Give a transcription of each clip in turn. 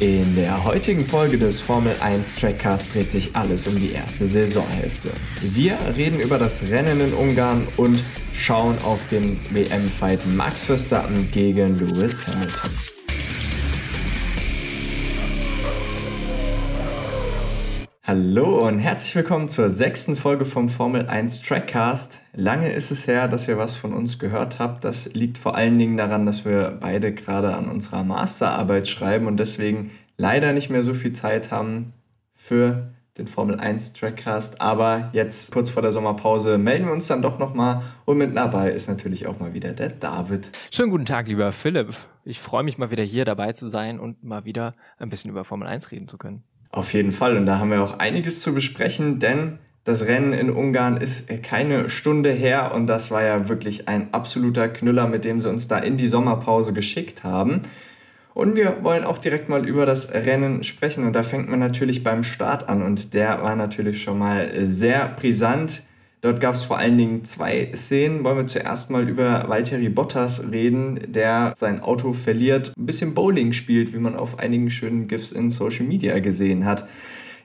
In der heutigen Folge des Formel 1 Trackcast dreht sich alles um die erste Saisonhälfte. Wir reden über das Rennen in Ungarn und schauen auf den WM-Fight Max Verstappen gegen Lewis Hamilton. Hallo und herzlich willkommen zur sechsten Folge vom Formel 1 Trackcast. Lange ist es her, dass ihr was von uns gehört habt. Das liegt vor allen Dingen daran, dass wir beide gerade an unserer Masterarbeit schreiben und deswegen leider nicht mehr so viel Zeit haben für den Formel 1 Trackcast. Aber jetzt kurz vor der Sommerpause melden wir uns dann doch nochmal und mit dabei ist natürlich auch mal wieder der David. Schönen guten Tag, lieber Philipp. Ich freue mich mal wieder hier dabei zu sein und mal wieder ein bisschen über Formel 1 reden zu können. Auf jeden Fall. Und da haben wir auch einiges zu besprechen, denn das Rennen in Ungarn ist keine Stunde her und das war ja wirklich ein absoluter Knüller, mit dem sie uns da in die Sommerpause geschickt haben. Und wir wollen auch direkt mal über das Rennen sprechen und da fängt man natürlich beim Start an und der war natürlich schon mal sehr brisant. Dort gab es vor allen Dingen zwei Szenen. Wollen wir zuerst mal über Valtteri Bottas reden, der sein Auto verliert, ein bisschen Bowling spielt, wie man auf einigen schönen GIFs in Social Media gesehen hat.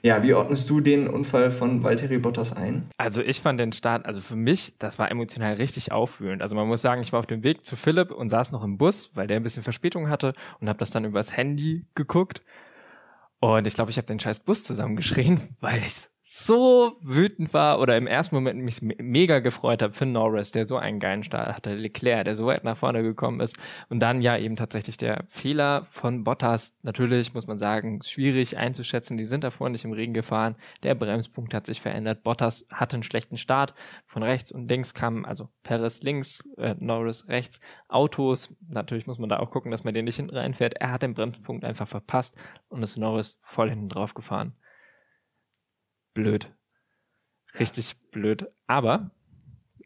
Ja, wie ordnest du den Unfall von Valtteri Bottas ein? Also ich fand den Start, also für mich, das war emotional richtig aufwühlend. Also man muss sagen, ich war auf dem Weg zu Philipp und saß noch im Bus, weil der ein bisschen Verspätung hatte und habe das dann übers Handy geguckt. Und ich glaube, ich habe den scheiß Bus zusammengeschrien, weil ich so wütend war oder im ersten Moment mich mega gefreut habe für Norris, der so einen geilen Start hatte, Leclerc, der so weit nach vorne gekommen ist. Und dann ja eben tatsächlich der Fehler von Bottas, natürlich muss man sagen, schwierig einzuschätzen, die sind davor nicht im Regen gefahren, der Bremspunkt hat sich verändert, Bottas hatte einen schlechten Start, von rechts und links kamen, also Perez links, äh, Norris rechts, Autos, natürlich muss man da auch gucken, dass man den nicht hinten reinfährt, er hat den Bremspunkt einfach verpasst und ist Norris voll hinten drauf gefahren blöd. Richtig blöd. Aber,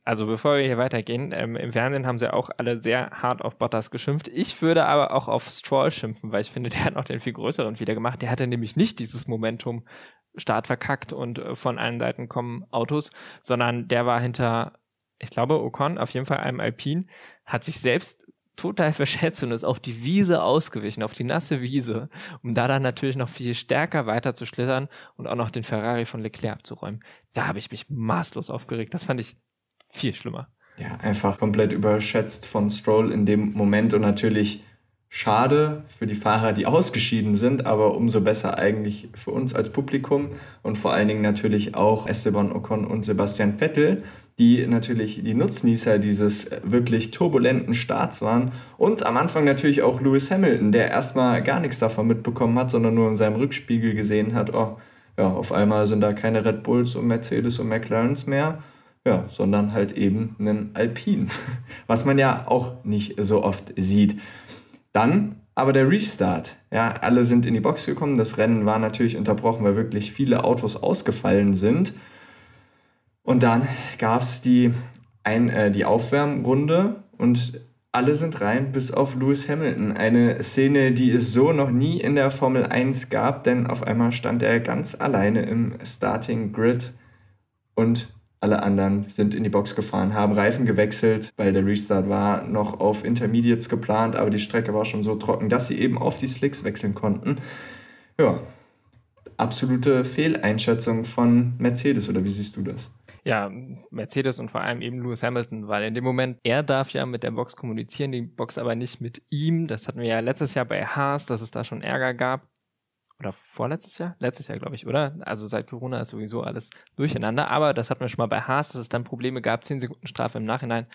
also bevor wir hier weitergehen, ähm, im Fernsehen haben sie auch alle sehr hart auf Bottas geschimpft. Ich würde aber auch auf Stroll schimpfen, weil ich finde, der hat noch den viel größeren wieder gemacht. Der hatte nämlich nicht dieses Momentum Start verkackt und äh, von allen Seiten kommen Autos, sondern der war hinter, ich glaube, Ocon, auf jeden Fall einem Alpine, hat sich selbst total verschätzt und ist auf die Wiese ausgewichen, auf die nasse Wiese, um da dann natürlich noch viel stärker weiter zu schlittern und auch noch den Ferrari von Leclerc abzuräumen. Da habe ich mich maßlos aufgeregt. Das fand ich viel schlimmer. Ja, einfach komplett überschätzt von Stroll in dem Moment und natürlich schade für die Fahrer, die ausgeschieden sind, aber umso besser eigentlich für uns als Publikum und vor allen Dingen natürlich auch Esteban Ocon und Sebastian Vettel, die natürlich die Nutznießer dieses wirklich turbulenten Starts waren und am Anfang natürlich auch Lewis Hamilton, der erstmal gar nichts davon mitbekommen hat, sondern nur in seinem Rückspiegel gesehen hat, oh, ja, auf einmal sind da keine Red Bulls und Mercedes und McLarens mehr, ja, sondern halt eben einen Alpine, was man ja auch nicht so oft sieht. Dann aber der Restart. Ja, alle sind in die Box gekommen. Das Rennen war natürlich unterbrochen, weil wirklich viele Autos ausgefallen sind. Und dann gab es die, äh, die Aufwärmrunde und alle sind rein, bis auf Lewis Hamilton. Eine Szene, die es so noch nie in der Formel 1 gab, denn auf einmal stand er ganz alleine im Starting Grid und alle anderen sind in die Box gefahren, haben Reifen gewechselt, weil der Restart war noch auf Intermediates geplant, aber die Strecke war schon so trocken, dass sie eben auf die Slicks wechseln konnten. Ja, absolute Fehleinschätzung von Mercedes, oder wie siehst du das? Ja, Mercedes und vor allem eben Lewis Hamilton, weil in dem Moment, er darf ja mit der Box kommunizieren, die Box aber nicht mit ihm. Das hatten wir ja letztes Jahr bei Haas, dass es da schon Ärger gab oder vorletztes Jahr? Letztes Jahr, glaube ich, oder? Also seit Corona ist sowieso alles durcheinander. Aber das hatten wir schon mal bei Haas, dass es dann Probleme gab, 10 Sekunden Strafe im Nachhinein.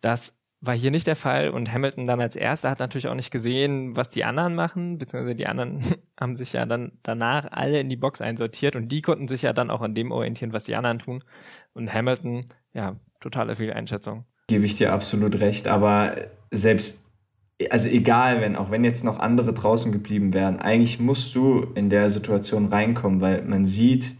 Das war hier nicht der Fall und Hamilton dann als erster hat natürlich auch nicht gesehen, was die anderen machen, beziehungsweise die anderen haben sich ja dann danach alle in die Box einsortiert und die konnten sich ja dann auch an dem orientieren, was die anderen tun. Und Hamilton, ja, totale Fehleinschätzung. Gebe ich dir absolut recht, aber selbst also egal, wenn, auch wenn jetzt noch andere draußen geblieben wären, eigentlich musst du in der Situation reinkommen, weil man sieht,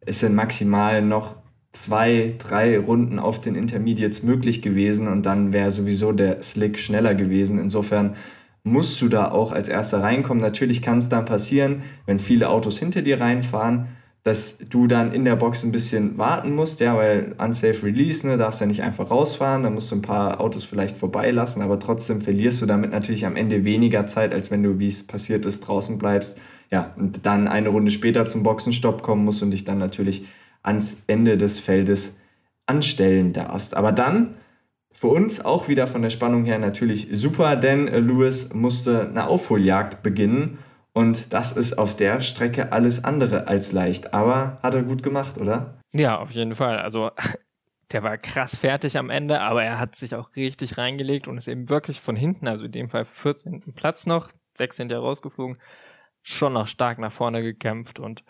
es sind maximal noch zwei, drei Runden auf den Intermediates möglich gewesen und dann wäre sowieso der Slick schneller gewesen. Insofern musst du da auch als erster reinkommen. Natürlich kann es dann passieren, wenn viele Autos hinter dir reinfahren, dass du dann in der Box ein bisschen warten musst, ja, weil unsafe release, ne, darfst ja nicht einfach rausfahren, da musst du ein paar Autos vielleicht vorbeilassen, aber trotzdem verlierst du damit natürlich am Ende weniger Zeit, als wenn du, wie es passiert ist, draußen bleibst. Ja, und dann eine Runde später zum Boxenstopp kommen musst und dich dann natürlich ans Ende des Feldes anstellen darfst. Aber dann für uns auch wieder von der Spannung her natürlich super, denn Lewis musste eine Aufholjagd beginnen und das ist auf der Strecke alles andere als leicht. Aber hat er gut gemacht, oder? Ja, auf jeden Fall. Also der war krass fertig am Ende, aber er hat sich auch richtig reingelegt und ist eben wirklich von hinten, also in dem Fall 14. Platz noch, 16. rausgeflogen, schon noch stark nach vorne gekämpft und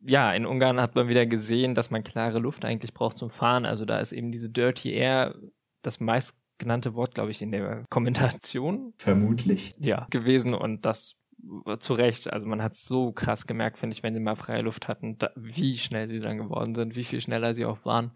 ja, in Ungarn hat man wieder gesehen, dass man klare Luft eigentlich braucht zum Fahren. Also da ist eben diese Dirty Air das meistgenannte Wort, glaube ich, in der Kommentation. Vermutlich. Ja, gewesen und das zu Recht. Also man hat es so krass gemerkt, finde ich, wenn sie mal freie Luft hatten, da, wie schnell sie dann geworden sind, wie viel schneller sie auch waren.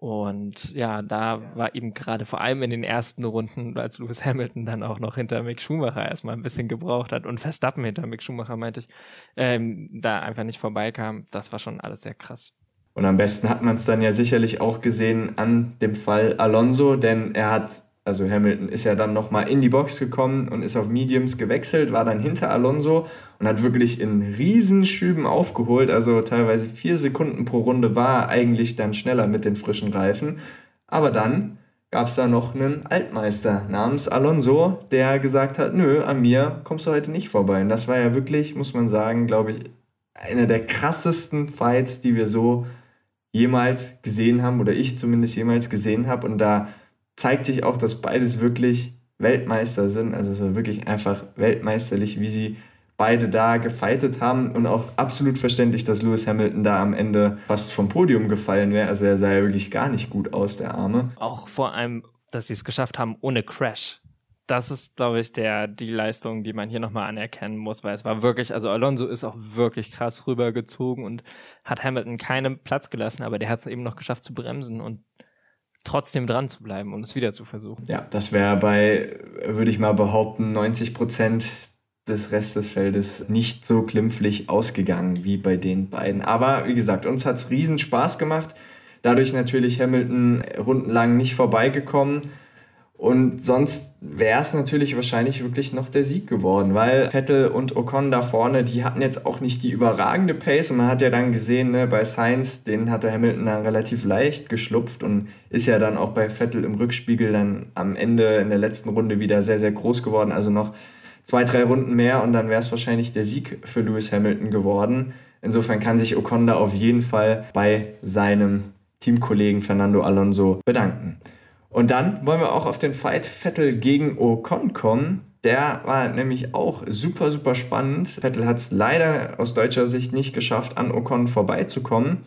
Und ja, da war eben gerade vor allem in den ersten Runden, als Lewis Hamilton dann auch noch hinter Mick Schumacher erstmal ein bisschen gebraucht hat und Verstappen hinter Mick Schumacher, meinte ich, ähm, da einfach nicht vorbeikam. Das war schon alles sehr krass. Und am besten hat man es dann ja sicherlich auch gesehen an dem Fall Alonso, denn er hat also Hamilton ist ja dann nochmal in die Box gekommen und ist auf Mediums gewechselt, war dann hinter Alonso und hat wirklich in Riesenschüben aufgeholt. Also teilweise vier Sekunden pro Runde war eigentlich dann schneller mit den frischen Reifen. Aber dann gab es da noch einen Altmeister namens Alonso, der gesagt hat, nö, an mir kommst du heute nicht vorbei. Und das war ja wirklich, muss man sagen, glaube ich, einer der krassesten Fights, die wir so jemals gesehen haben oder ich zumindest jemals gesehen habe. Und da zeigt sich auch, dass beides wirklich Weltmeister sind. Also es war wirklich einfach weltmeisterlich, wie sie beide da gefeitet haben und auch absolut verständlich, dass Lewis Hamilton da am Ende fast vom Podium gefallen wäre. Also er sah ja wirklich gar nicht gut aus, der Arme. Auch vor allem, dass sie es geschafft haben ohne Crash. Das ist, glaube ich, der, die Leistung, die man hier nochmal anerkennen muss, weil es war wirklich, also Alonso ist auch wirklich krass rübergezogen und hat Hamilton keinen Platz gelassen, aber der hat es eben noch geschafft zu bremsen und trotzdem dran zu bleiben und es wieder zu versuchen. Ja, das wäre bei, würde ich mal behaupten, 90 Prozent des Restes des Feldes nicht so glimpflich ausgegangen wie bei den beiden. Aber wie gesagt, uns hat es riesen Spaß gemacht. Dadurch natürlich Hamilton rundenlang nicht vorbeigekommen. Und sonst wäre es natürlich wahrscheinlich wirklich noch der Sieg geworden, weil Vettel und Ocon da vorne, die hatten jetzt auch nicht die überragende Pace und man hat ja dann gesehen, ne, bei Sainz, den hatte Hamilton dann relativ leicht geschlupft und ist ja dann auch bei Vettel im Rückspiegel dann am Ende in der letzten Runde wieder sehr, sehr groß geworden. Also noch zwei, drei Runden mehr und dann wäre es wahrscheinlich der Sieg für Lewis Hamilton geworden. Insofern kann sich Ocon da auf jeden Fall bei seinem Teamkollegen Fernando Alonso bedanken. Und dann wollen wir auch auf den Fight Vettel gegen Ocon kommen. Der war nämlich auch super, super spannend. Vettel hat es leider aus deutscher Sicht nicht geschafft, an Ocon vorbeizukommen.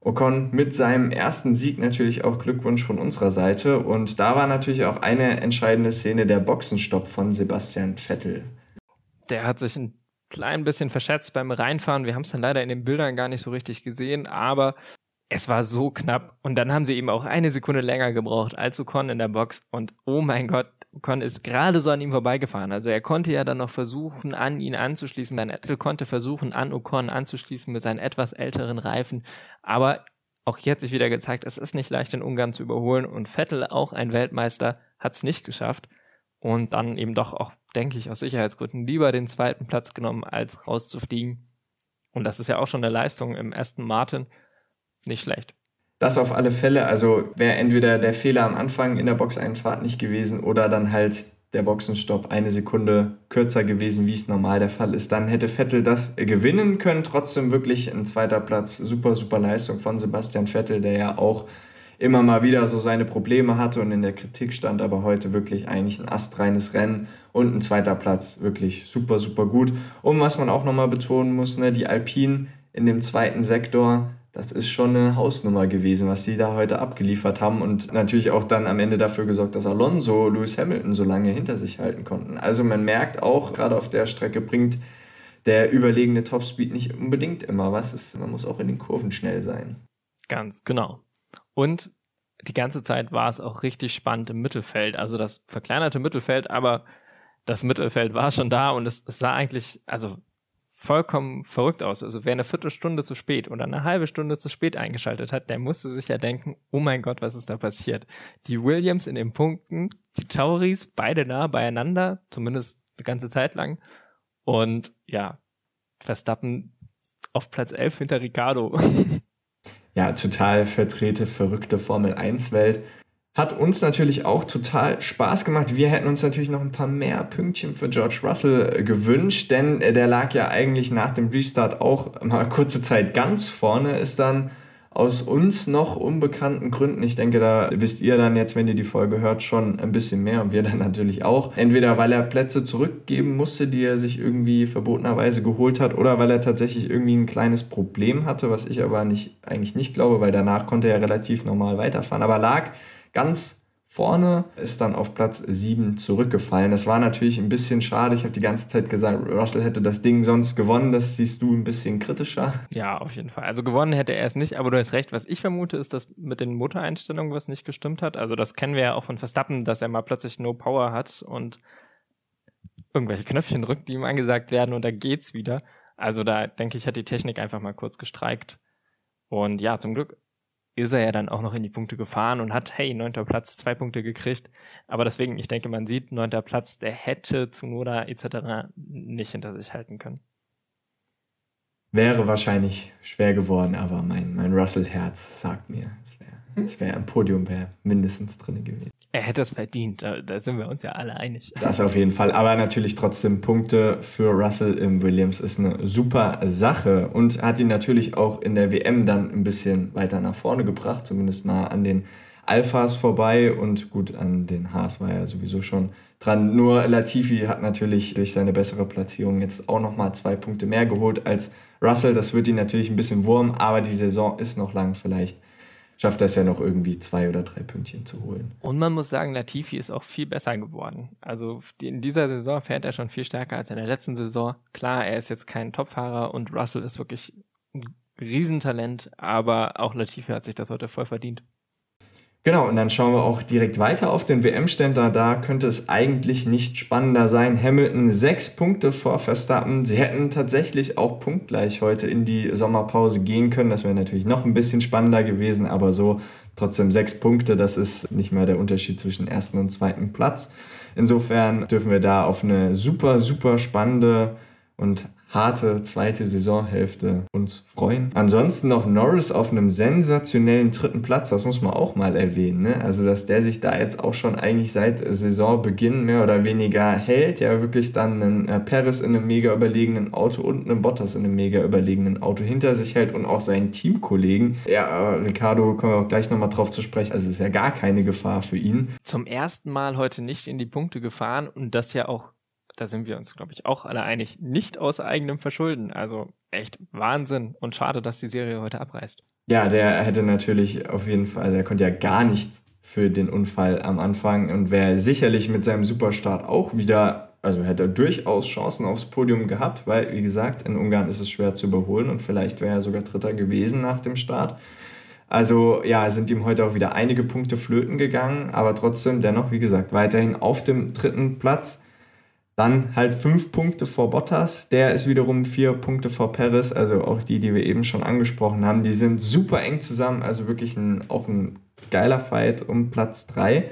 Ocon mit seinem ersten Sieg natürlich auch Glückwunsch von unserer Seite. Und da war natürlich auch eine entscheidende Szene der Boxenstopp von Sebastian Vettel. Der hat sich ein klein bisschen verschätzt beim Reinfahren. Wir haben es dann leider in den Bildern gar nicht so richtig gesehen, aber es war so knapp. Und dann haben sie eben auch eine Sekunde länger gebraucht als Ocon in der Box. Und oh mein Gott, Ocon ist gerade so an ihm vorbeigefahren. Also er konnte ja dann noch versuchen, an ihn anzuschließen. Dann Vettel konnte versuchen, an Ocon anzuschließen mit seinen etwas älteren Reifen. Aber auch hier hat sich wieder gezeigt, es ist nicht leicht in Ungarn zu überholen. Und Vettel, auch ein Weltmeister, hat es nicht geschafft. Und dann eben doch auch, denke ich, aus Sicherheitsgründen lieber den zweiten Platz genommen, als rauszufliegen. Und das ist ja auch schon eine Leistung im ersten Martin nicht schlecht. Das auf alle Fälle. Also wäre entweder der Fehler am Anfang in der Boxeinfahrt nicht gewesen oder dann halt der Boxenstopp eine Sekunde kürzer gewesen, wie es normal der Fall ist. Dann hätte Vettel das gewinnen können. Trotzdem wirklich ein zweiter Platz. Super, super Leistung von Sebastian Vettel, der ja auch immer mal wieder so seine Probleme hatte und in der Kritik stand, aber heute wirklich eigentlich ein astreines Rennen und ein zweiter Platz wirklich super, super gut. Und was man auch nochmal betonen muss, ne, die Alpinen in dem zweiten Sektor das ist schon eine Hausnummer gewesen, was sie da heute abgeliefert haben und natürlich auch dann am Ende dafür gesorgt, dass Alonso Lewis Hamilton so lange hinter sich halten konnten. Also man merkt auch, gerade auf der Strecke bringt der überlegene Topspeed nicht unbedingt immer was. Ist, man muss auch in den Kurven schnell sein. Ganz genau. Und die ganze Zeit war es auch richtig spannend im Mittelfeld. Also das verkleinerte Mittelfeld, aber das Mittelfeld war schon da und es, es sah eigentlich, also vollkommen verrückt aus. Also wer eine Viertelstunde zu spät oder eine halbe Stunde zu spät eingeschaltet hat, der musste sich ja denken, oh mein Gott, was ist da passiert? Die Williams in den Punkten, die Tauris, beide nah beieinander, zumindest eine ganze Zeit lang. Und ja, Verstappen auf Platz 11 hinter Ricardo. ja, total vertrete, verrückte Formel 1-Welt. Hat uns natürlich auch total Spaß gemacht. Wir hätten uns natürlich noch ein paar mehr Pünktchen für George Russell äh, gewünscht, denn äh, der lag ja eigentlich nach dem Restart auch mal kurze Zeit ganz vorne, ist dann aus uns noch unbekannten Gründen, ich denke, da wisst ihr dann jetzt, wenn ihr die Folge hört, schon ein bisschen mehr und wir dann natürlich auch. Entweder weil er Plätze zurückgeben musste, die er sich irgendwie verbotenerweise geholt hat, oder weil er tatsächlich irgendwie ein kleines Problem hatte, was ich aber nicht, eigentlich nicht glaube, weil danach konnte er relativ normal weiterfahren. Aber lag ganz vorne, ist dann auf Platz 7 zurückgefallen. Das war natürlich ein bisschen schade. Ich habe die ganze Zeit gesagt, Russell hätte das Ding sonst gewonnen. Das siehst du ein bisschen kritischer. Ja, auf jeden Fall. Also gewonnen hätte er es nicht, aber du hast recht. Was ich vermute, ist, dass mit den Motoreinstellungen was nicht gestimmt hat. Also das kennen wir ja auch von Verstappen, dass er mal plötzlich No Power hat und irgendwelche Knöpfchen drückt, die ihm angesagt werden und da geht's wieder. Also da denke ich, hat die Technik einfach mal kurz gestreikt. Und ja, zum Glück ist er ja dann auch noch in die Punkte gefahren und hat, hey, neunter Platz, zwei Punkte gekriegt. Aber deswegen, ich denke, man sieht, neunter Platz, der hätte Tsunoda etc. nicht hinter sich halten können. Wäre wahrscheinlich schwer geworden, aber mein, mein Russell-Herz sagt mir, es wäre es wäre am Podium wäre mindestens drin gewesen. Er hätte es verdient, da, da, sind wir uns ja alle einig. Das auf jeden Fall. Aber natürlich trotzdem Punkte für Russell im Williams ist eine super Sache und hat ihn natürlich auch in der WM dann ein bisschen weiter nach vorne gebracht, zumindest mal an den Alphas vorbei und gut, an den Haas war er sowieso schon dran. Nur Latifi hat natürlich durch seine bessere Platzierung jetzt auch nochmal zwei Punkte mehr geholt als Russell. Das wird ihn natürlich ein bisschen wurm, aber die Saison ist noch lang. Vielleicht schafft es ja noch irgendwie zwei oder drei Pünktchen zu holen. Und man muss sagen, Latifi ist auch viel besser geworden. Also in dieser Saison fährt er schon viel stärker als in der letzten Saison. Klar, er ist jetzt kein Topfahrer und Russell ist wirklich ein Riesentalent, aber auch Latifi hat sich das heute voll verdient. Genau, und dann schauen wir auch direkt weiter auf den WM-Ständer. Da könnte es eigentlich nicht spannender sein. Hamilton sechs Punkte vor Verstappen. Sie hätten tatsächlich auch punktgleich heute in die Sommerpause gehen können. Das wäre natürlich noch ein bisschen spannender gewesen, aber so trotzdem sechs Punkte. Das ist nicht mal der Unterschied zwischen ersten und zweiten Platz. Insofern dürfen wir da auf eine super, super spannende und harte zweite Saisonhälfte uns freuen. Ansonsten noch Norris auf einem sensationellen dritten Platz, das muss man auch mal erwähnen. Ne? Also, dass der sich da jetzt auch schon eigentlich seit Saisonbeginn mehr oder weniger hält, ja wirklich dann einen äh, Paris in einem mega überlegenen Auto und einen Bottas in einem mega überlegenen Auto hinter sich hält und auch seinen Teamkollegen. Ja, äh, Ricardo kommen wir auch gleich nochmal drauf zu sprechen. Also ist ja gar keine Gefahr für ihn. Zum ersten Mal heute nicht in die Punkte gefahren und das ja auch da sind wir uns, glaube ich, auch alle einig, nicht aus eigenem Verschulden. Also echt Wahnsinn und schade, dass die Serie heute abreißt. Ja, der hätte natürlich auf jeden Fall, also er konnte ja gar nichts für den Unfall am Anfang und wäre sicherlich mit seinem Superstart auch wieder, also hätte er durchaus Chancen aufs Podium gehabt, weil, wie gesagt, in Ungarn ist es schwer zu überholen und vielleicht wäre er sogar Dritter gewesen nach dem Start. Also ja, sind ihm heute auch wieder einige Punkte flöten gegangen, aber trotzdem dennoch, wie gesagt, weiterhin auf dem dritten Platz. Dann halt fünf Punkte vor Bottas, der ist wiederum vier Punkte vor Perez, also auch die, die wir eben schon angesprochen haben, die sind super eng zusammen, also wirklich ein, auch ein geiler Fight um Platz drei.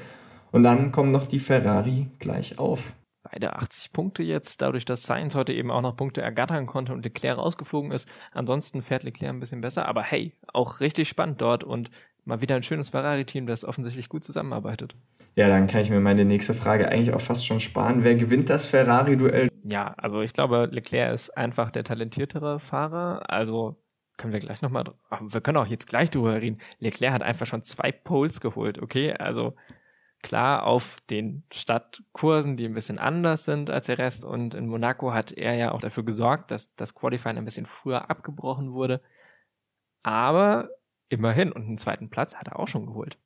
Und dann kommen noch die Ferrari gleich auf. Beide 80 Punkte jetzt, dadurch, dass Sainz heute eben auch noch Punkte ergattern konnte und Leclerc rausgeflogen ist. Ansonsten fährt Leclerc ein bisschen besser, aber hey, auch richtig spannend dort und mal wieder ein schönes Ferrari-Team, das offensichtlich gut zusammenarbeitet. Ja, dann kann ich mir meine nächste Frage eigentlich auch fast schon sparen. Wer gewinnt das Ferrari-Duell? Ja, also ich glaube, Leclerc ist einfach der talentiertere Fahrer. Also können wir gleich nochmal, wir können auch jetzt gleich drüber reden. Leclerc hat einfach schon zwei Poles geholt, okay? Also klar auf den Stadtkursen, die ein bisschen anders sind als der Rest. Und in Monaco hat er ja auch dafür gesorgt, dass das Qualifying ein bisschen früher abgebrochen wurde. Aber immerhin, und einen zweiten Platz hat er auch schon geholt.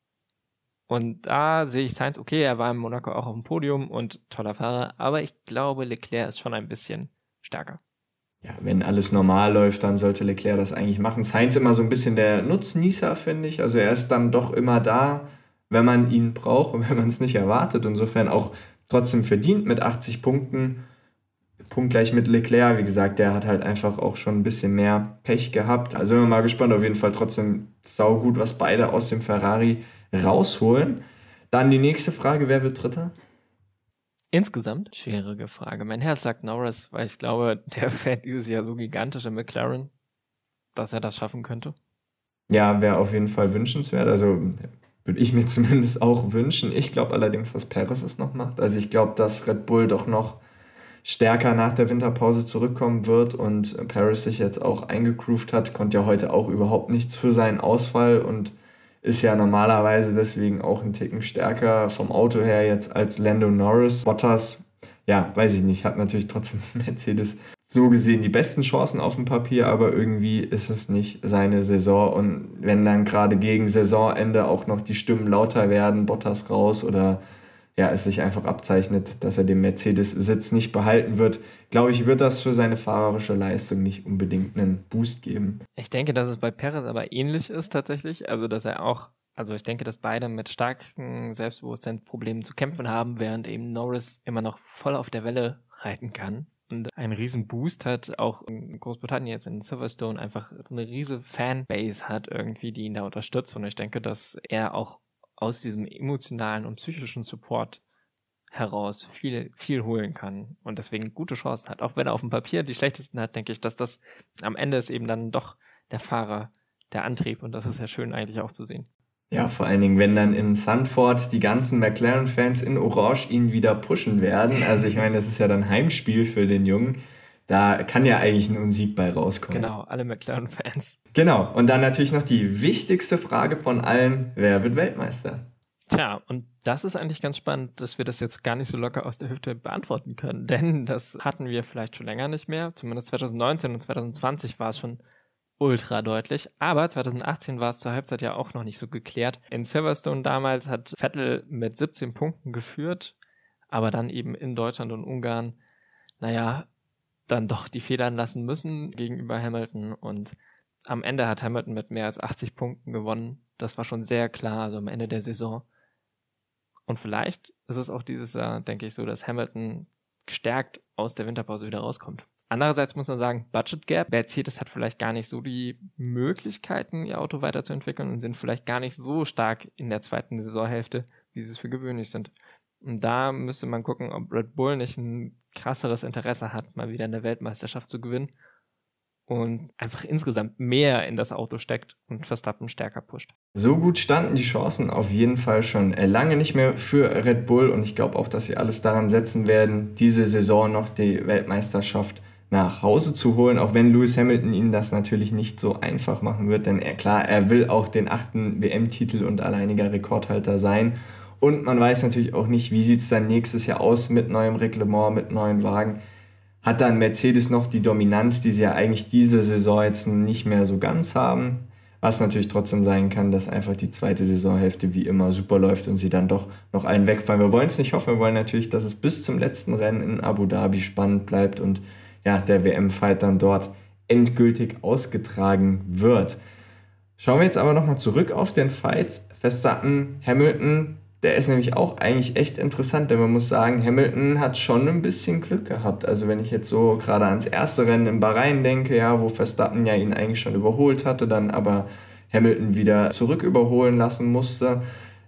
Und da sehe ich Sainz, okay, er war in Monaco auch auf dem Podium und toller Fahrer, aber ich glaube, Leclerc ist schon ein bisschen stärker. Ja, wenn alles normal läuft, dann sollte Leclerc das eigentlich machen. Sainz immer so ein bisschen der Nutznießer, finde ich. Also er ist dann doch immer da, wenn man ihn braucht und wenn man es nicht erwartet. Insofern auch trotzdem verdient mit 80 Punkten. punktgleich mit Leclerc. Wie gesagt, der hat halt einfach auch schon ein bisschen mehr Pech gehabt. Also sind wir mal gespannt. Auf jeden Fall trotzdem saugut, was beide aus dem Ferrari rausholen. Dann die nächste Frage: Wer wird Dritter? Insgesamt schwierige Frage. Mein Herz sagt Norris, weil ich glaube, der fährt dieses Jahr so gigantisch im McLaren, dass er das schaffen könnte. Ja, wäre auf jeden Fall wünschenswert. Also würde ich mir zumindest auch wünschen. Ich glaube allerdings, dass Perez es noch macht. Also ich glaube, dass Red Bull doch noch stärker nach der Winterpause zurückkommen wird und Paris sich jetzt auch eingegroovt hat, konnte ja heute auch überhaupt nichts für seinen Ausfall und ist ja normalerweise deswegen auch ein Ticken stärker vom Auto her jetzt als Lando Norris. Bottas, ja, weiß ich nicht, hat natürlich trotzdem Mercedes so gesehen die besten Chancen auf dem Papier, aber irgendwie ist es nicht seine Saison. Und wenn dann gerade gegen Saisonende auch noch die Stimmen lauter werden, Bottas raus oder ja, es sich einfach abzeichnet, dass er den Mercedes-Sitz nicht behalten wird, glaube ich, wird das für seine fahrerische Leistung nicht unbedingt einen Boost geben. Ich denke, dass es bei Perez aber ähnlich ist tatsächlich. Also, dass er auch, also ich denke, dass beide mit starken Selbstbewusstseinsproblemen zu kämpfen haben, während eben Norris immer noch voll auf der Welle reiten kann und einen riesen Boost hat, auch in Großbritannien jetzt in Silverstone einfach eine riese Fanbase hat irgendwie, die ihn da unterstützt und ich denke, dass er auch aus diesem emotionalen und psychischen Support heraus viel, viel holen kann und deswegen gute Chancen hat. Auch wenn er auf dem Papier die schlechtesten hat, denke ich, dass das am Ende ist eben dann doch der Fahrer, der Antrieb und das ist ja schön eigentlich auch zu sehen. Ja, vor allen Dingen, wenn dann in Sanford die ganzen McLaren-Fans in Orange ihn wieder pushen werden. Also ich meine, das ist ja dann Heimspiel für den Jungen. Da kann ja eigentlich nur ein Sieg bei rauskommen. Genau, alle McLaren-Fans. Genau, und dann natürlich noch die wichtigste Frage von allen, wer wird Weltmeister? Tja, und das ist eigentlich ganz spannend, dass wir das jetzt gar nicht so locker aus der Hüfte beantworten können, denn das hatten wir vielleicht schon länger nicht mehr. Zumindest 2019 und 2020 war es schon ultra deutlich. Aber 2018 war es zur Halbzeit ja auch noch nicht so geklärt. In Silverstone damals hat Vettel mit 17 Punkten geführt, aber dann eben in Deutschland und Ungarn, naja, dann doch die Federn lassen müssen gegenüber Hamilton und am Ende hat Hamilton mit mehr als 80 Punkten gewonnen. Das war schon sehr klar, also am Ende der Saison. Und vielleicht ist es auch dieses Jahr, denke ich, so, dass Hamilton gestärkt aus der Winterpause wieder rauskommt. Andererseits muss man sagen, Budget Gap. Mercedes hat vielleicht gar nicht so die Möglichkeiten, ihr Auto weiterzuentwickeln und sind vielleicht gar nicht so stark in der zweiten Saisonhälfte, wie sie es für gewöhnlich sind. Und da müsste man gucken, ob Red Bull nicht ein krasseres Interesse hat, mal wieder eine Weltmeisterschaft zu gewinnen und einfach insgesamt mehr in das Auto steckt und Verstappen stärker pusht. So gut standen die Chancen auf jeden Fall schon lange nicht mehr für Red Bull und ich glaube auch, dass sie alles daran setzen werden, diese Saison noch die Weltmeisterschaft nach Hause zu holen, auch wenn Lewis Hamilton ihnen das natürlich nicht so einfach machen wird, denn er, klar, er will auch den achten WM-Titel und alleiniger Rekordhalter sein. Und man weiß natürlich auch nicht, wie sieht es dann nächstes Jahr aus mit neuem Reglement, mit neuen Wagen. Hat dann Mercedes noch die Dominanz, die sie ja eigentlich diese Saison jetzt nicht mehr so ganz haben? Was natürlich trotzdem sein kann, dass einfach die zweite Saisonhälfte wie immer super läuft und sie dann doch noch allen wegfallen. Wir wollen es nicht hoffen, wir wollen natürlich, dass es bis zum letzten Rennen in Abu Dhabi spannend bleibt und ja, der WM-Fight dann dort endgültig ausgetragen wird. Schauen wir jetzt aber nochmal zurück auf den Fight. Verstappen, Hamilton, der ist nämlich auch eigentlich echt interessant, denn man muss sagen, Hamilton hat schon ein bisschen Glück gehabt. Also wenn ich jetzt so gerade ans erste Rennen in Bahrain denke, ja, wo Verstappen ja ihn eigentlich schon überholt hatte, dann aber Hamilton wieder zurück überholen lassen musste.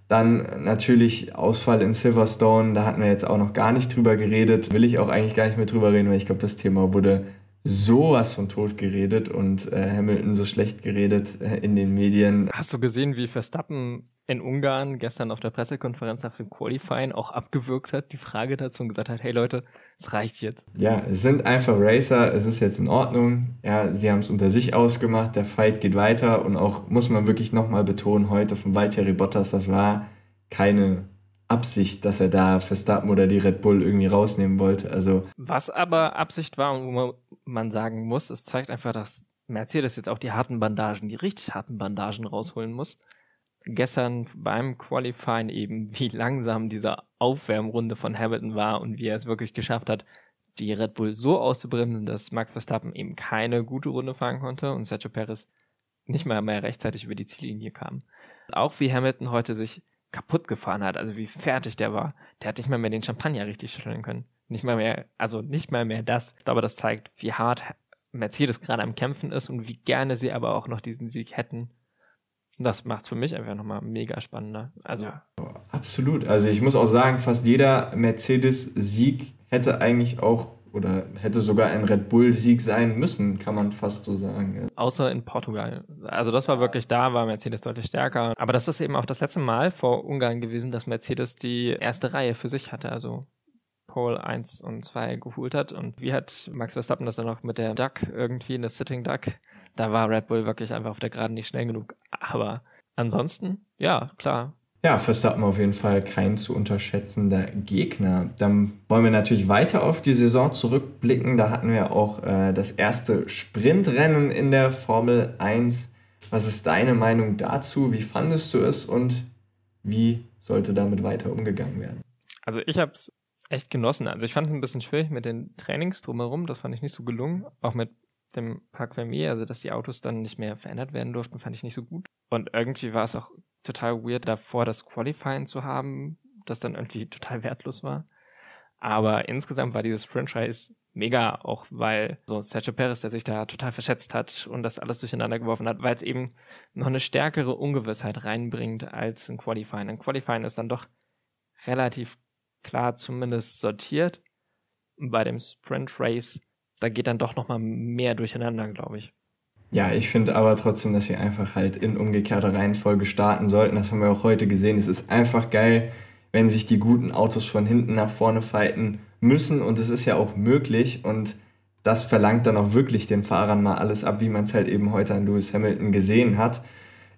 Dann natürlich Ausfall in Silverstone, da hatten wir jetzt auch noch gar nicht drüber geredet. Will ich auch eigentlich gar nicht mehr drüber reden, weil ich glaube, das Thema wurde sowas von tot geredet und äh, Hamilton so schlecht geredet äh, in den Medien. Hast du gesehen, wie Verstappen in Ungarn gestern auf der Pressekonferenz nach dem Qualifying auch abgewürgt hat, die Frage dazu und gesagt hat, hey Leute, es reicht jetzt. Ja, es sind einfach Racer, es ist jetzt in Ordnung. Ja, sie haben es unter sich ausgemacht, der Fight geht weiter und auch, muss man wirklich nochmal betonen, heute von Valtteri Bottas, das war keine Absicht, dass er da Verstappen oder die Red Bull irgendwie rausnehmen wollte. Also was aber Absicht war und wo man sagen muss, es zeigt einfach, dass Mercedes jetzt auch die harten Bandagen, die richtig harten Bandagen rausholen muss. Gestern beim Qualifying eben, wie langsam diese Aufwärmrunde von Hamilton war und wie er es wirklich geschafft hat, die Red Bull so auszubremsen, dass Max Verstappen eben keine gute Runde fahren konnte und Sergio Perez nicht mal mehr rechtzeitig über die Ziellinie kam. Auch wie Hamilton heute sich kaputt gefahren hat, also wie fertig der war. Der hat nicht mal mehr den Champagner richtig schütteln können. Nicht mal mehr, also nicht mal mehr das. Aber das zeigt, wie hart Mercedes gerade am Kämpfen ist und wie gerne sie aber auch noch diesen Sieg hätten. Das macht es für mich einfach nochmal mega spannender. Also. Ja, absolut. Also ich muss auch sagen, fast jeder Mercedes-Sieg hätte eigentlich auch oder hätte sogar ein Red Bull-Sieg sein müssen, kann man fast so sagen. Außer in Portugal. Also das war wirklich da, war Mercedes deutlich stärker. Aber das ist eben auch das letzte Mal vor Ungarn gewesen, dass Mercedes die erste Reihe für sich hatte. Also Pole 1 und 2 geholt hat. Und wie hat Max Verstappen das dann noch mit der Duck irgendwie, eine Sitting Duck? Da war Red Bull wirklich einfach auf der Geraden nicht schnell genug. Aber ansonsten, ja, klar, ja, Verstappen auf jeden Fall kein zu unterschätzender Gegner. Dann wollen wir natürlich weiter auf die Saison zurückblicken. Da hatten wir auch äh, das erste Sprintrennen in der Formel 1. Was ist deine Meinung dazu? Wie fandest du es und wie sollte damit weiter umgegangen werden? Also ich habe es echt genossen. Also ich fand es ein bisschen schwierig mit den Trainings drumherum. Das fand ich nicht so gelungen. Auch mit dem Park Vermeer, also dass die Autos dann nicht mehr verändert werden durften, fand ich nicht so gut. Und irgendwie war es auch total weird, davor das Qualifying zu haben, das dann irgendwie total wertlos war. Aber insgesamt war dieses Franchise mega, auch weil so Sergio Perez, der sich da total verschätzt hat und das alles durcheinander geworfen hat, weil es eben noch eine stärkere Ungewissheit reinbringt als ein Qualifying. Ein Qualifying ist dann doch relativ klar zumindest sortiert. Bei dem Sprint Race, da geht dann doch noch mal mehr durcheinander, glaube ich. Ja, ich finde aber trotzdem, dass sie einfach halt in umgekehrter Reihenfolge starten sollten. Das haben wir auch heute gesehen. Es ist einfach geil, wenn sich die guten Autos von hinten nach vorne fighten müssen und es ist ja auch möglich und das verlangt dann auch wirklich den Fahrern mal alles ab, wie man es halt eben heute an Lewis Hamilton gesehen hat.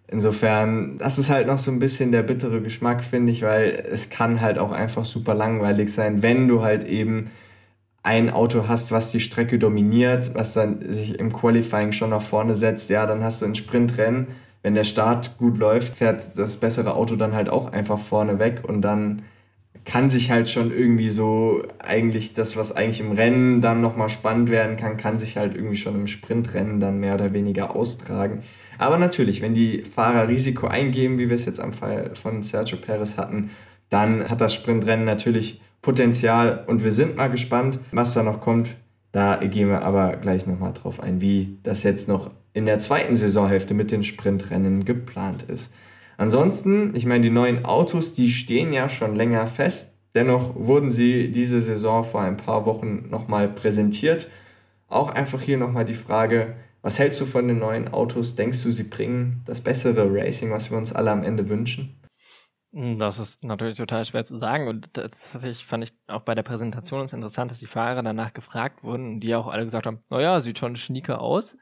Insofern, das ist halt noch so ein bisschen der bittere Geschmack, finde ich, weil es kann halt auch einfach super langweilig sein, wenn du halt eben ein Auto hast, was die Strecke dominiert, was dann sich im Qualifying schon nach vorne setzt, ja, dann hast du ein Sprintrennen. Wenn der Start gut läuft, fährt das bessere Auto dann halt auch einfach vorne weg und dann kann sich halt schon irgendwie so eigentlich das, was eigentlich im Rennen dann nochmal spannend werden kann, kann sich halt irgendwie schon im Sprintrennen dann mehr oder weniger austragen. Aber natürlich, wenn die Fahrer Risiko eingeben, wie wir es jetzt am Fall von Sergio Perez hatten, dann hat das Sprintrennen natürlich Potenzial und wir sind mal gespannt, was da noch kommt. Da gehen wir aber gleich nochmal drauf ein, wie das jetzt noch in der zweiten Saisonhälfte mit den Sprintrennen geplant ist. Ansonsten, ich meine, die neuen Autos, die stehen ja schon länger fest. Dennoch wurden sie diese Saison vor ein paar Wochen nochmal präsentiert. Auch einfach hier nochmal die Frage, was hältst du von den neuen Autos? Denkst du, sie bringen das bessere Racing, was wir uns alle am Ende wünschen? Das ist natürlich total schwer zu sagen. Und tatsächlich fand ich auch bei der Präsentation uns interessant, dass die Fahrer danach gefragt wurden und die auch alle gesagt haben, naja, sieht schon schnieke aus,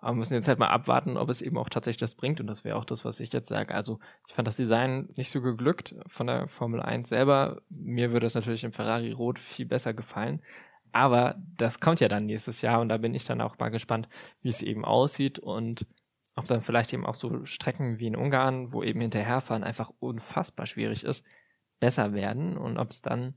aber müssen jetzt halt mal abwarten, ob es eben auch tatsächlich das bringt. Und das wäre auch das, was ich jetzt sage. Also ich fand das Design nicht so geglückt von der Formel 1 selber. Mir würde es natürlich im Ferrari Rot viel besser gefallen, aber das kommt ja dann nächstes Jahr und da bin ich dann auch mal gespannt, wie es eben aussieht. Und ob dann vielleicht eben auch so Strecken wie in Ungarn, wo eben hinterherfahren einfach unfassbar schwierig ist, besser werden und ob es dann,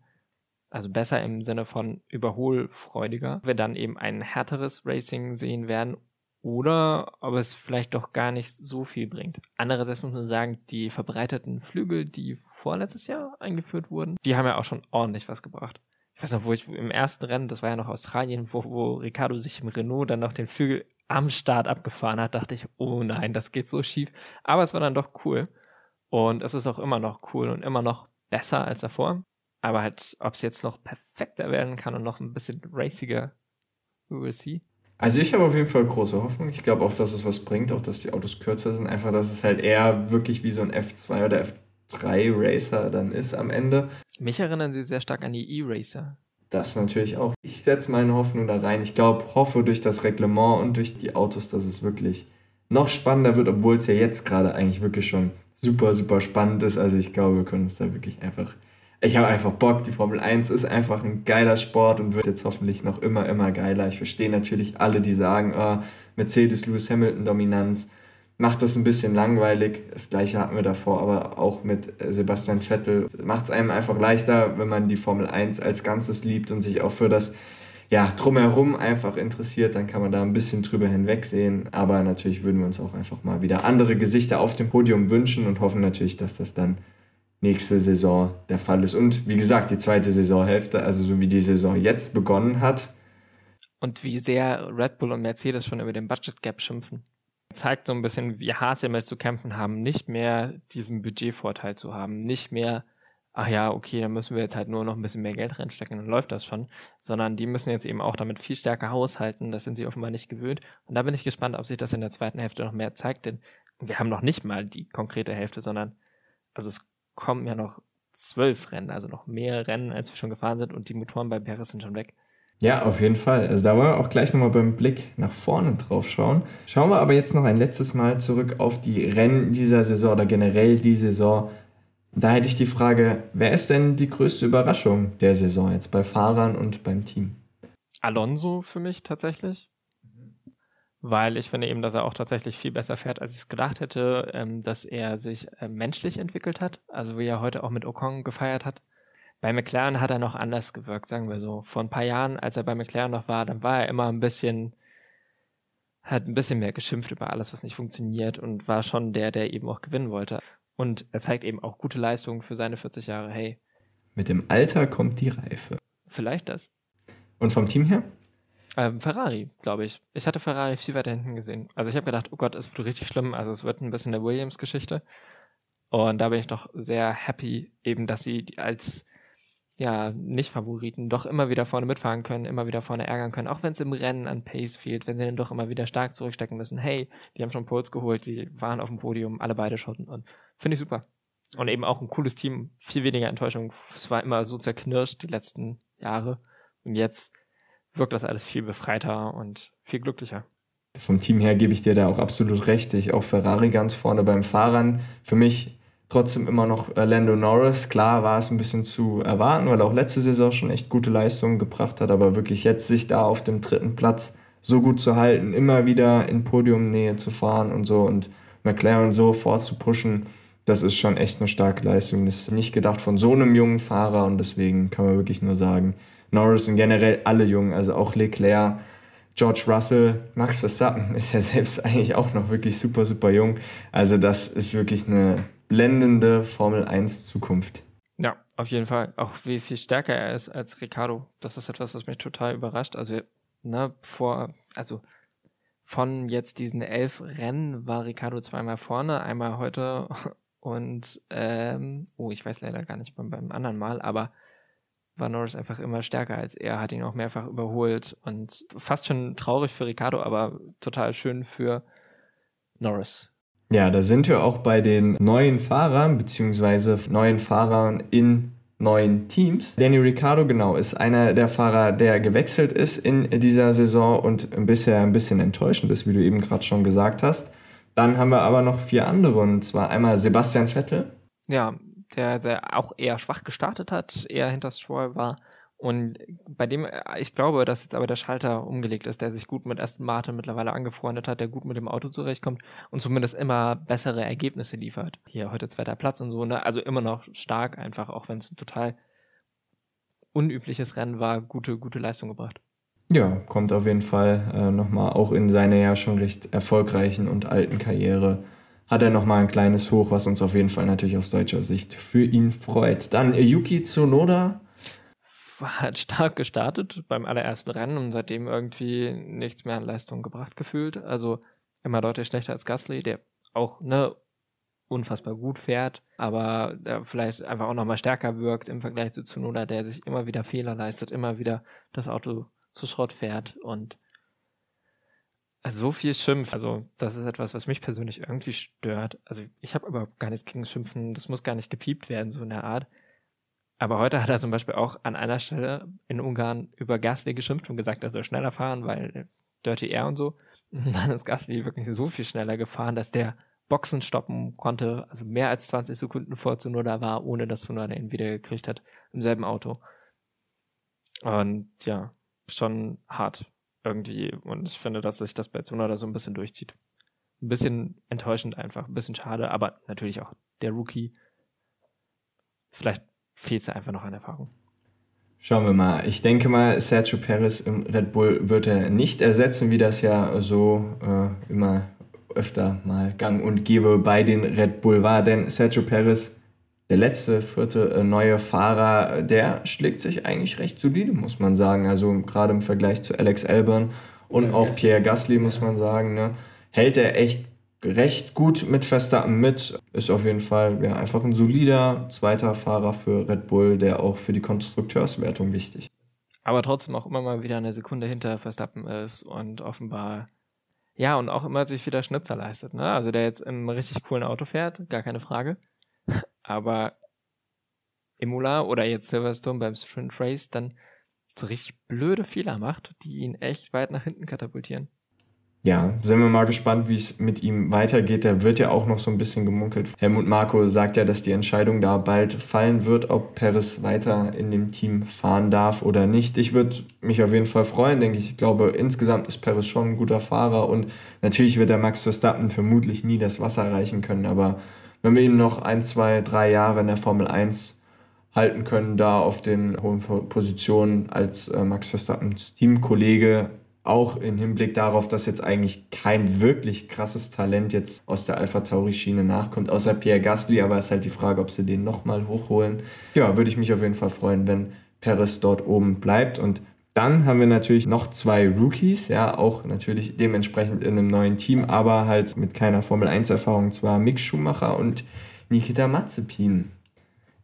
also besser im Sinne von überholfreudiger, wir dann eben ein härteres Racing sehen werden oder ob es vielleicht doch gar nicht so viel bringt. Andererseits muss man sagen, die verbreiteten Flügel, die vorletztes Jahr eingeführt wurden, die haben ja auch schon ordentlich was gebracht. Ich weiß noch, wo ich im ersten Rennen, das war ja noch Australien, wo, wo Ricardo sich im Renault dann noch den Flügel am Start abgefahren hat, dachte ich, oh nein, das geht so schief. Aber es war dann doch cool. Und es ist auch immer noch cool und immer noch besser als davor. Aber halt, ob es jetzt noch perfekter werden kann und noch ein bisschen raciger, we will see. Also ich habe auf jeden Fall große Hoffnung. Ich glaube auch, dass es was bringt, auch dass die Autos kürzer sind. Einfach, dass es halt eher wirklich wie so ein F2 oder F3 Racer dann ist am Ende. Mich erinnern sie sehr stark an die E-Racer. Das natürlich auch. Ich setze meine Hoffnung da rein. Ich glaube, hoffe durch das Reglement und durch die Autos, dass es wirklich noch spannender wird, obwohl es ja jetzt gerade eigentlich wirklich schon super, super spannend ist. Also ich glaube, wir können uns da wirklich einfach. Ich habe einfach Bock. Die Formel 1 ist einfach ein geiler Sport und wird jetzt hoffentlich noch immer, immer geiler. Ich verstehe natürlich alle, die sagen, oh, Mercedes, Lewis Hamilton Dominanz macht das ein bisschen langweilig. Das gleiche hatten wir davor, aber auch mit Sebastian Vettel. Macht es einem einfach leichter, wenn man die Formel 1 als Ganzes liebt und sich auch für das ja, drumherum einfach interessiert, dann kann man da ein bisschen drüber hinwegsehen. Aber natürlich würden wir uns auch einfach mal wieder andere Gesichter auf dem Podium wünschen und hoffen natürlich, dass das dann nächste Saison der Fall ist. Und wie gesagt, die zweite Saisonhälfte, also so wie die Saison jetzt begonnen hat. Und wie sehr Red Bull und Mercedes schon über den Budget Gap schimpfen. Zeigt so ein bisschen, wie hart sie immer zu kämpfen haben, nicht mehr diesen Budgetvorteil zu haben, nicht mehr, ach ja, okay, dann müssen wir jetzt halt nur noch ein bisschen mehr Geld reinstecken, dann läuft das schon, sondern die müssen jetzt eben auch damit viel stärker haushalten, das sind sie offenbar nicht gewöhnt. Und da bin ich gespannt, ob sich das in der zweiten Hälfte noch mehr zeigt, denn wir haben noch nicht mal die konkrete Hälfte, sondern also es kommen ja noch zwölf Rennen, also noch mehr Rennen, als wir schon gefahren sind und die Motoren bei Paris sind schon weg. Ja, auf jeden Fall. Also da wollen wir auch gleich nochmal beim Blick nach vorne drauf schauen. Schauen wir aber jetzt noch ein letztes Mal zurück auf die Rennen dieser Saison oder generell die Saison. Da hätte ich die Frage, wer ist denn die größte Überraschung der Saison jetzt bei Fahrern und beim Team? Alonso für mich tatsächlich weil ich finde eben, dass er auch tatsächlich viel besser fährt, als ich es gedacht hätte, ähm, dass er sich äh, menschlich entwickelt hat, also wie er heute auch mit Ocon gefeiert hat. Bei McLaren hat er noch anders gewirkt, sagen wir so. Vor ein paar Jahren, als er bei McLaren noch war, dann war er immer ein bisschen, hat ein bisschen mehr geschimpft über alles, was nicht funktioniert und war schon der, der eben auch gewinnen wollte. Und er zeigt eben auch gute Leistungen für seine 40 Jahre. Hey. Mit dem Alter kommt die Reife. Vielleicht das. Und vom Team her? Ähm, Ferrari, glaube ich. Ich hatte Ferrari viel weiter hinten gesehen. Also ich habe gedacht, oh Gott, es wird richtig schlimm. Also es wird ein bisschen eine Williams-Geschichte. Und da bin ich doch sehr happy, eben, dass sie als ja, Nicht-Favoriten doch immer wieder vorne mitfahren können, immer wieder vorne ärgern können, auch wenn es im Rennen an Pace fehlt, wenn sie dann doch immer wieder stark zurückstecken müssen. Hey, die haben schon Poles geholt, die waren auf dem Podium, alle beide schotten und finde ich super. Und eben auch ein cooles Team, viel weniger Enttäuschung. Es war immer so zerknirscht die letzten Jahre. Und jetzt wirkt das alles viel befreiter und viel glücklicher. Vom Team her gebe ich dir da auch absolut recht. Ich auch Ferrari ganz vorne beim Fahrern. Für mich trotzdem immer noch äh, Lando Norris. Klar war es ein bisschen zu erwarten, weil er auch letzte Saison schon echt gute Leistungen gebracht hat, aber wirklich jetzt sich da auf dem dritten Platz so gut zu halten, immer wieder in Podiumnähe zu fahren und so und McLaren so vorzupushen, das ist schon echt eine starke Leistung. Das ist nicht gedacht von so einem jungen Fahrer und deswegen kann man wirklich nur sagen, Norris und generell alle Jungen, also auch Leclerc, George Russell, Max Verstappen ist ja selbst eigentlich auch noch wirklich super, super jung. Also das ist wirklich eine blendende Formel 1 Zukunft. Ja, auf jeden Fall. Auch wie viel stärker er ist als Ricardo. Das ist etwas, was mich total überrascht. Also, ne, vor, also von jetzt diesen elf Rennen war Ricardo zweimal vorne, einmal heute und ähm, oh, ich weiß leider gar nicht beim, beim anderen Mal, aber war Norris einfach immer stärker als er, hat ihn auch mehrfach überholt und fast schon traurig für Ricardo, aber total schön für Norris. Ja, da sind wir auch bei den neuen Fahrern, beziehungsweise neuen Fahrern in neuen Teams. Danny Ricciardo, genau, ist einer der Fahrer, der gewechselt ist in dieser Saison und bisher ein bisschen enttäuschend ist, wie du eben gerade schon gesagt hast. Dann haben wir aber noch vier andere, und zwar einmal Sebastian Vettel. Ja, der sehr auch eher schwach gestartet hat, eher hinter Stroll war. Und bei dem, ich glaube, dass jetzt aber der Schalter umgelegt ist, der sich gut mit Aston Martin mittlerweile angefreundet hat, der gut mit dem Auto zurechtkommt und zumindest immer bessere Ergebnisse liefert. Hier heute zweiter Platz und so, ne? Also immer noch stark einfach, auch wenn es ein total unübliches Rennen war, gute, gute Leistung gebracht. Ja, kommt auf jeden Fall äh, nochmal auch in seiner ja schon recht erfolgreichen und alten Karriere hat er nochmal ein kleines Hoch, was uns auf jeden Fall natürlich aus deutscher Sicht für ihn freut. Dann Yuki Tsunoda. Hat stark gestartet beim allerersten Rennen und seitdem irgendwie nichts mehr an Leistung gebracht gefühlt. Also immer deutlich schlechter als Gasly, der auch ne, unfassbar gut fährt, aber vielleicht einfach auch nochmal stärker wirkt im Vergleich zu Tsunoda, der sich immer wieder Fehler leistet, immer wieder das Auto zu Schrott fährt und so viel Schimpf, also das ist etwas, was mich persönlich irgendwie stört. Also ich habe überhaupt gar nichts gegen Schimpfen, das muss gar nicht gepiept werden, so in der Art. Aber heute hat er zum Beispiel auch an einer Stelle in Ungarn über Gasly geschimpft und gesagt, er soll schneller fahren, weil Dirty Air und so. Und dann ist Gasly wirklich so viel schneller gefahren, dass der Boxen stoppen konnte, also mehr als 20 Sekunden vor Zunoda war, ohne dass Zunoda ihn wieder gekriegt hat, im selben Auto. Und ja, schon hart irgendwie. Und ich finde, dass sich das bei Zunoda so ein bisschen durchzieht. Ein bisschen enttäuschend einfach, ein bisschen schade, aber natürlich auch der Rookie. Vielleicht fehlt es einfach noch an Erfahrung. Schauen wir mal. Ich denke mal, Sergio Perez im Red Bull wird er nicht ersetzen, wie das ja so äh, immer öfter mal gang und gäbe bei den Red Bull war. Denn Sergio Perez der letzte, vierte äh, neue Fahrer, der schlägt sich eigentlich recht solide, muss man sagen. Also gerade im Vergleich zu Alex Albon und ja, auch Pierre Gasly, muss man sagen, ne, hält er echt recht gut mit Verstappen mit. Ist auf jeden Fall ja, einfach ein solider zweiter Fahrer für Red Bull, der auch für die Konstrukteurswertung wichtig. Aber trotzdem auch immer mal wieder eine Sekunde hinter Verstappen ist und offenbar ja, und auch immer sich wieder Schnitzer leistet. Ne? Also der jetzt im richtig coolen Auto fährt, gar keine Frage. Aber Imola oder jetzt Silverstone beim Sprint Race dann so richtig blöde Fehler macht, die ihn echt weit nach hinten katapultieren ja, sind wir mal gespannt, wie es mit ihm weitergeht. Da wird ja auch noch so ein bisschen gemunkelt. Helmut Marko sagt ja, dass die Entscheidung da bald fallen wird, ob Perez weiter in dem Team fahren darf oder nicht. Ich würde mich auf jeden Fall freuen, denke ich. Ich glaube, insgesamt ist Perez schon ein guter Fahrer und natürlich wird der Max Verstappen vermutlich nie das Wasser erreichen können. Aber wenn wir ihn noch ein, zwei, drei Jahre in der Formel 1 halten können, da auf den hohen Positionen als äh, Max Verstappens Teamkollege auch im Hinblick darauf, dass jetzt eigentlich kein wirklich krasses Talent jetzt aus der Alpha Tauri-Schiene nachkommt, außer Pierre Gasly, aber es ist halt die Frage, ob sie den nochmal hochholen. Ja, würde ich mich auf jeden Fall freuen, wenn Perez dort oben bleibt. Und dann haben wir natürlich noch zwei Rookies, ja, auch natürlich dementsprechend in einem neuen Team, aber halt mit keiner Formel 1-Erfahrung, zwar Mick Schumacher und Nikita Mazepin.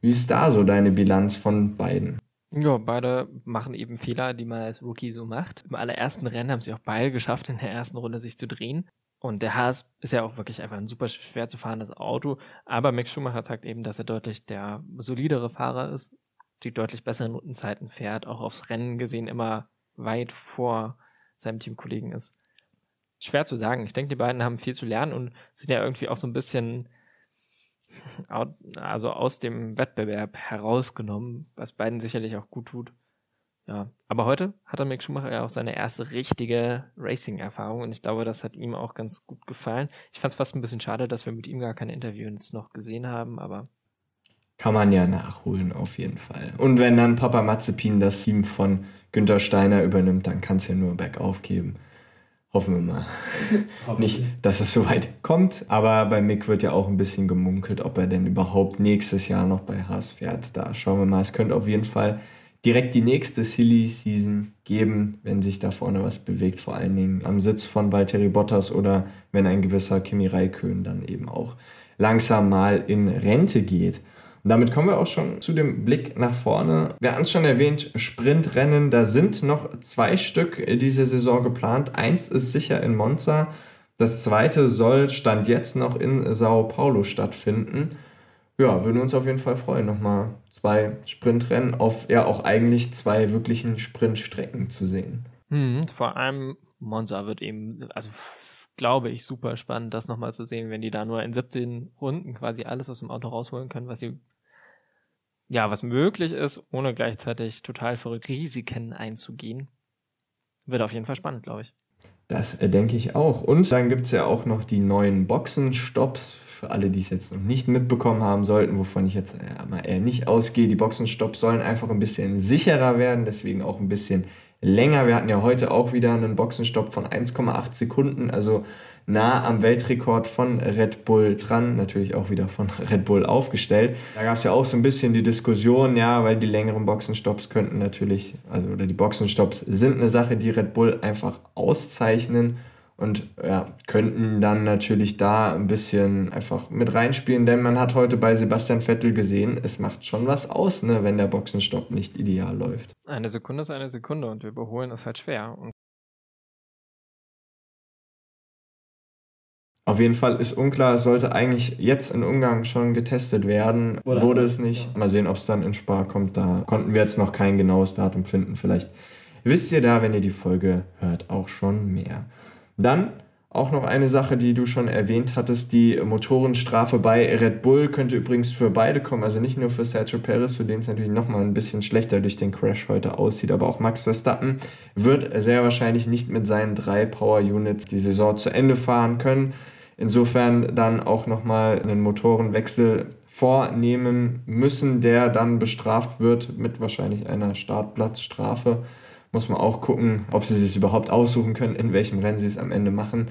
Wie ist da so deine Bilanz von beiden? Ja, beide machen eben Fehler, die man als Rookie so macht. Im allerersten Rennen haben sie auch beide geschafft, in der ersten Runde sich zu drehen. Und der Haas ist ja auch wirklich einfach ein super schwer zu fahrendes Auto. Aber Max Schumacher zeigt eben, dass er deutlich der solidere Fahrer ist, die deutlich besseren Rundenzeiten fährt, auch aufs Rennen gesehen immer weit vor seinem Teamkollegen ist. Schwer zu sagen. Ich denke, die beiden haben viel zu lernen und sind ja irgendwie auch so ein bisschen also aus dem Wettbewerb herausgenommen, was beiden sicherlich auch gut tut. Ja, aber heute hat er Mick Schumacher ja auch seine erste richtige Racing-Erfahrung und ich glaube, das hat ihm auch ganz gut gefallen. Ich fand es fast ein bisschen schade, dass wir mit ihm gar keine Interviews noch gesehen haben, aber. Kann man ja nachholen, auf jeden Fall. Und wenn dann Papa Mazepin das Team von Günther Steiner übernimmt, dann kann es ja nur bergauf geben. Hoffen wir mal. Hoffen Nicht, dass es so weit kommt, aber bei Mick wird ja auch ein bisschen gemunkelt, ob er denn überhaupt nächstes Jahr noch bei Haas fährt. Da schauen wir mal. Es könnte auf jeden Fall direkt die nächste Silly Season geben, wenn sich da vorne was bewegt, vor allen Dingen am Sitz von Valtteri Bottas oder wenn ein gewisser Kimi Räikkönen dann eben auch langsam mal in Rente geht. Und damit kommen wir auch schon zu dem Blick nach vorne. Wir haben es schon erwähnt, Sprintrennen, da sind noch zwei Stück diese Saison geplant. Eins ist sicher in Monza, das zweite soll Stand jetzt noch in Sao Paulo stattfinden. Ja, würden uns auf jeden Fall freuen, nochmal zwei Sprintrennen auf ja auch eigentlich zwei wirklichen Sprintstrecken zu sehen. Hm, vor allem Monza wird eben, also glaube ich, super spannend, das nochmal zu sehen, wenn die da nur in 17 Runden quasi alles aus dem Auto rausholen können, was sie ja, was möglich ist, ohne gleichzeitig total verrückt Risiken einzugehen. Wird auf jeden Fall spannend, glaube ich. Das äh, denke ich auch. Und dann gibt es ja auch noch die neuen Boxenstopps für alle, die es jetzt noch nicht mitbekommen haben sollten, wovon ich jetzt äh, mal eher nicht ausgehe. Die Boxenstopps sollen einfach ein bisschen sicherer werden, deswegen auch ein bisschen länger. Wir hatten ja heute auch wieder einen Boxenstopp von 1,8 Sekunden, also nah am Weltrekord von Red Bull dran, natürlich auch wieder von Red Bull aufgestellt. Da gab es ja auch so ein bisschen die Diskussion, ja, weil die längeren Boxenstopps könnten natürlich, also oder die Boxenstopps sind eine Sache, die Red Bull einfach auszeichnen und ja, könnten dann natürlich da ein bisschen einfach mit reinspielen, denn man hat heute bei Sebastian Vettel gesehen, es macht schon was aus, ne, wenn der Boxenstopp nicht ideal läuft. Eine Sekunde ist eine Sekunde und wir überholen ist halt schwer. Und Auf jeden Fall ist unklar, es sollte eigentlich jetzt in Ungarn schon getestet werden. Oder Wurde es nicht. Mal sehen, ob es dann in Spa kommt. Da konnten wir jetzt noch kein genaues Datum finden. Vielleicht wisst ihr da, wenn ihr die Folge hört, auch schon mehr. Dann auch noch eine Sache, die du schon erwähnt hattest, die Motorenstrafe bei Red Bull könnte übrigens für beide kommen, also nicht nur für Sergio Perez, für den es natürlich nochmal ein bisschen schlechter durch den Crash heute aussieht, aber auch Max Verstappen wird sehr wahrscheinlich nicht mit seinen drei Power Units die Saison zu Ende fahren können. Insofern dann auch nochmal einen Motorenwechsel vornehmen müssen, der dann bestraft wird mit wahrscheinlich einer Startplatzstrafe muss man auch gucken, ob sie es überhaupt aussuchen können, in welchem Rennen sie es am Ende machen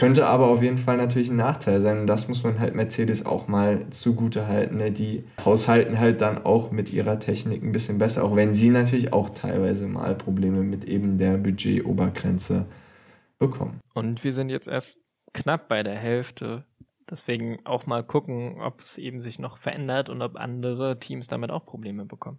Könnte aber auf jeden Fall natürlich ein Nachteil sein. Und das muss man halt Mercedes auch mal zugute halten. Ne? Die haushalten halt dann auch mit ihrer Technik ein bisschen besser, auch wenn sie natürlich auch teilweise mal Probleme mit eben der Budgetobergrenze bekommen. Und wir sind jetzt erst knapp bei der Hälfte. Deswegen auch mal gucken, ob es eben sich noch verändert und ob andere Teams damit auch Probleme bekommen.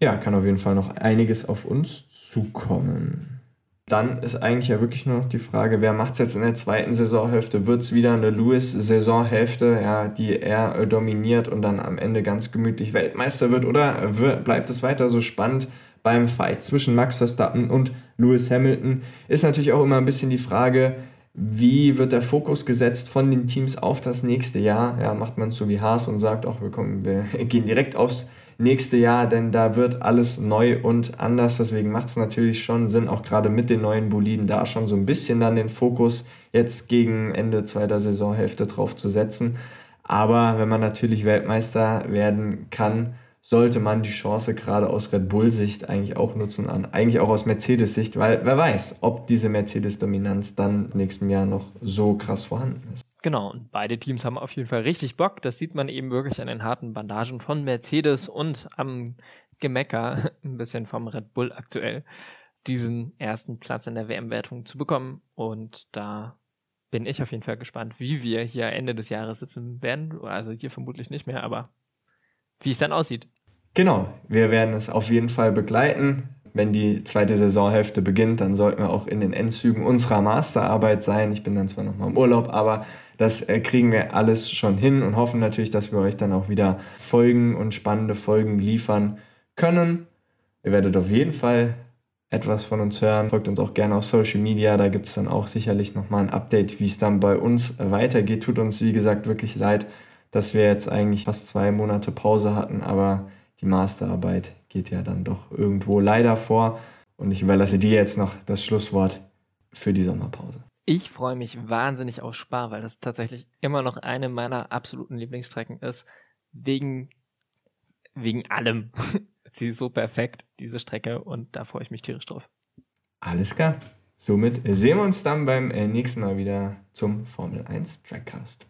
Ja, kann auf jeden Fall noch einiges auf uns zukommen. Dann ist eigentlich ja wirklich nur noch die Frage, wer macht es jetzt in der zweiten Saisonhälfte? Wird es wieder eine Lewis-Saisonhälfte, ja, die er äh, dominiert und dann am Ende ganz gemütlich Weltmeister wird? Oder bleibt es weiter so spannend beim Fight zwischen Max Verstappen und Lewis Hamilton? Ist natürlich auch immer ein bisschen die Frage, wie wird der Fokus gesetzt von den Teams auf das nächste Jahr? Ja, macht man so wie Haas und sagt, auch wir, kommen, wir gehen direkt aufs nächste Jahr, denn da wird alles neu und anders. Deswegen macht es natürlich schon Sinn, auch gerade mit den neuen Boliden da schon so ein bisschen dann den Fokus jetzt gegen Ende zweiter Saisonhälfte drauf zu setzen. Aber wenn man natürlich Weltmeister werden kann, sollte man die Chance gerade aus Red Bull-Sicht eigentlich auch nutzen, an, eigentlich auch aus Mercedes-Sicht, weil wer weiß, ob diese Mercedes-Dominanz dann nächsten Jahr noch so krass vorhanden ist. Genau, und beide Teams haben auf jeden Fall richtig Bock. Das sieht man eben wirklich an den harten Bandagen von Mercedes und am Gemecker, ein bisschen vom Red Bull aktuell, diesen ersten Platz in der WM-Wertung zu bekommen. Und da bin ich auf jeden Fall gespannt, wie wir hier Ende des Jahres sitzen werden. Also hier vermutlich nicht mehr, aber wie es dann aussieht. Genau, wir werden es auf jeden Fall begleiten wenn die zweite Saisonhälfte beginnt, dann sollten wir auch in den Endzügen unserer Masterarbeit sein. Ich bin dann zwar nochmal im Urlaub, aber das äh, kriegen wir alles schon hin und hoffen natürlich, dass wir euch dann auch wieder Folgen und spannende Folgen liefern können. Ihr werdet auf jeden Fall etwas von uns hören. Folgt uns auch gerne auf Social Media, da gibt es dann auch sicherlich nochmal ein Update, wie es dann bei uns weitergeht. Tut uns, wie gesagt, wirklich leid, dass wir jetzt eigentlich fast zwei Monate Pause hatten, aber die Masterarbeit geht ja dann doch irgendwo leider vor. Und ich überlasse dir jetzt noch das Schlusswort für die Sommerpause. Ich freue mich wahnsinnig auf Spa, weil das tatsächlich immer noch eine meiner absoluten Lieblingsstrecken ist. Wegen, wegen allem. Sie ist so perfekt, diese Strecke, und da freue ich mich tierisch drauf. Alles klar. Somit sehen wir uns dann beim äh, nächsten Mal wieder zum Formel 1 Trackcast.